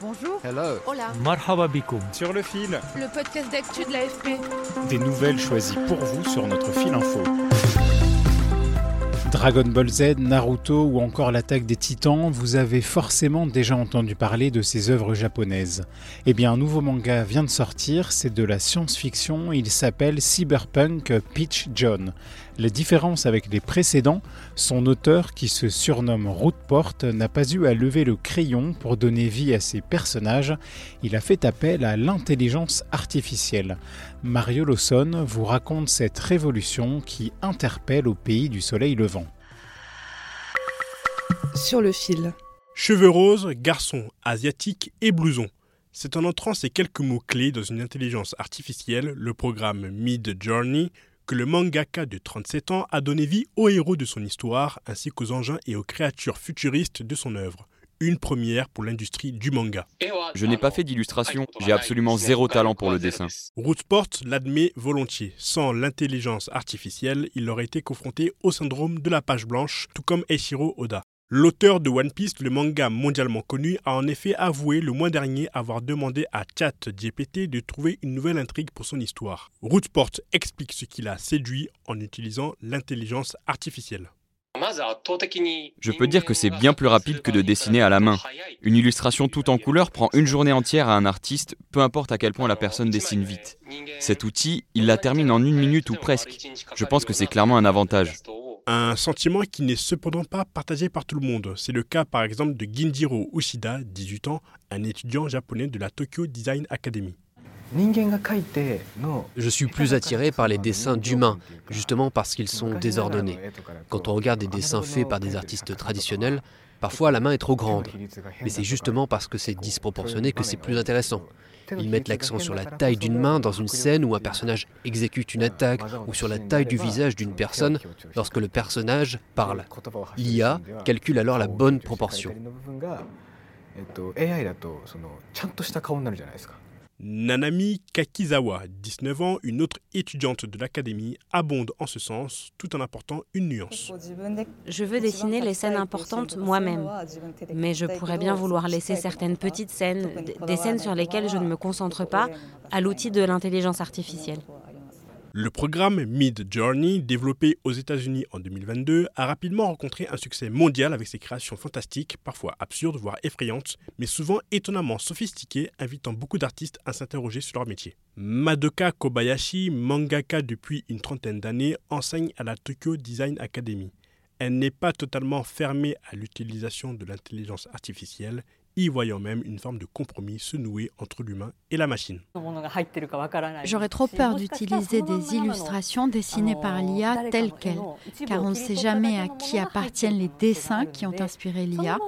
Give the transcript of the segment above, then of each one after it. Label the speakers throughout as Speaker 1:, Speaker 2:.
Speaker 1: Bonjour.
Speaker 2: Hello.
Speaker 1: Hola.
Speaker 3: Marhaba bikoum.
Speaker 4: Sur le fil,
Speaker 1: Le podcast d'actu de l'AFP.
Speaker 4: des nouvelles choisies pour vous sur notre fil info.
Speaker 3: Dragon Ball Z, Naruto ou encore l'attaque des titans, vous avez forcément déjà entendu parler de ces œuvres japonaises. Eh bien, un nouveau manga vient de sortir, c'est de la science-fiction, il s'appelle Cyberpunk Peach John. La différence avec les précédents, son auteur, qui se surnomme Rootport, n'a pas eu à lever le crayon pour donner vie à ses personnages, il a fait appel à l'intelligence artificielle. Mario Lawson vous raconte cette révolution qui interpelle au pays du soleil levant.
Speaker 1: Sur le fil.
Speaker 4: Cheveux roses, garçon, asiatique et blouson. C'est en entrant ces quelques mots-clés dans une intelligence artificielle, le programme Mid Journey, que le mangaka de 37 ans a donné vie aux héros de son histoire ainsi qu'aux engins et aux créatures futuristes de son œuvre. Une première pour l'industrie du manga.
Speaker 2: Je n'ai pas fait d'illustration, j'ai absolument zéro talent pour le dessin.
Speaker 4: Rootsport l'admet volontiers. Sans l'intelligence artificielle, il aurait été confronté au syndrome de la page blanche, tout comme Eiichiro Oda. L'auteur de One Piece, le manga mondialement connu, a en effet avoué le mois dernier avoir demandé à ChatGPT de trouver une nouvelle intrigue pour son histoire. Rootsport explique ce qui l'a séduit en utilisant l'intelligence artificielle.
Speaker 2: Je peux dire que c'est bien plus rapide que de dessiner à la main. Une illustration tout en couleur prend une journée entière à un artiste, peu importe à quel point la personne dessine vite. Cet outil, il la termine en une minute ou presque. Je pense que c'est clairement un avantage.
Speaker 4: Un sentiment qui n'est cependant pas partagé par tout le monde. C'est le cas par exemple de Ginjiro Ushida, 18 ans, un étudiant japonais de la Tokyo Design Academy.
Speaker 5: Je suis plus attiré par les dessins d'humains, justement parce qu'ils sont désordonnés. Quand on regarde des dessins faits par des artistes traditionnels, parfois la main est trop grande. Mais c'est justement parce que c'est disproportionné que c'est plus intéressant. Ils mettent l'accent sur la taille d'une main dans une scène où un personnage exécute une attaque ou sur la taille du visage d'une personne lorsque le personnage parle. L'IA calcule alors la bonne proportion.
Speaker 4: Nanami Kakizawa, 19 ans, une autre étudiante de l'académie, abonde en ce sens tout en apportant une nuance.
Speaker 6: Je veux dessiner les scènes importantes moi-même, mais je pourrais bien vouloir laisser certaines petites scènes, des scènes sur lesquelles je ne me concentre pas, à l'outil de l'intelligence artificielle.
Speaker 4: Le programme Mid Journey, développé aux États-Unis en 2022, a rapidement rencontré un succès mondial avec ses créations fantastiques, parfois absurdes, voire effrayantes, mais souvent étonnamment sophistiquées, invitant beaucoup d'artistes à s'interroger sur leur métier. Madoka Kobayashi, mangaka depuis une trentaine d'années, enseigne à la Tokyo Design Academy. Elle n'est pas totalement fermée à l'utilisation de l'intelligence artificielle, y voyant même une forme de compromis se nouer entre l'humain et la machine.
Speaker 7: J'aurais trop peur d'utiliser des illustrations dessinées par l'IA telles quelles, car on ne sait jamais à qui appartiennent les dessins qui ont inspiré l'IA,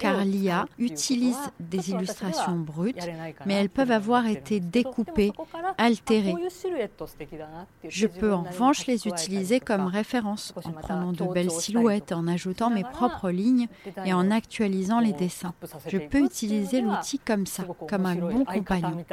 Speaker 7: car l'IA utilise des illustrations brutes, mais elles peuvent avoir été découpées, altérées. Je peux en revanche les utiliser comme référence, en prenant de belles silhouettes, en ajoutant mes propres lignes et en actualisant les dessins. Je peux utiliser l'outil comme ça, comme un bon compagnon.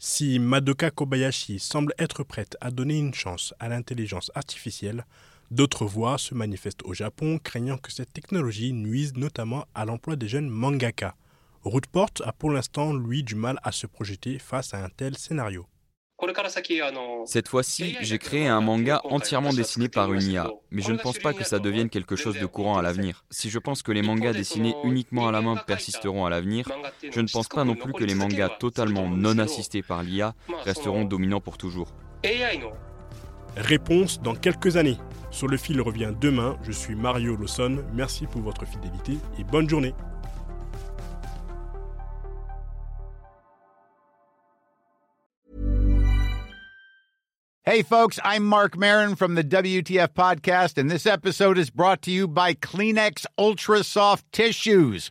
Speaker 4: Si Madoka Kobayashi semble être prête à donner une chance à l'intelligence artificielle, d'autres voix se manifestent au Japon craignant que cette technologie nuise notamment à l'emploi des jeunes mangaka. Rootport a pour l'instant, lui, du mal à se projeter face à un tel scénario.
Speaker 2: Cette fois-ci, j'ai créé un manga entièrement dessiné par une IA, mais je ne pense pas que ça devienne quelque chose de courant à l'avenir. Si je pense que les mangas dessinés uniquement à la main persisteront à l'avenir, je ne pense pas non plus que les mangas totalement non assistés par l'IA resteront dominants pour toujours.
Speaker 4: Réponse dans quelques années. Sur le fil revient demain. Je suis Mario Lawson. Merci pour votre fidélité et bonne journée.
Speaker 8: Hey, folks, I'm Mark Marin from the WTF Podcast, and this episode is brought to you by Kleenex Ultra Soft Tissues,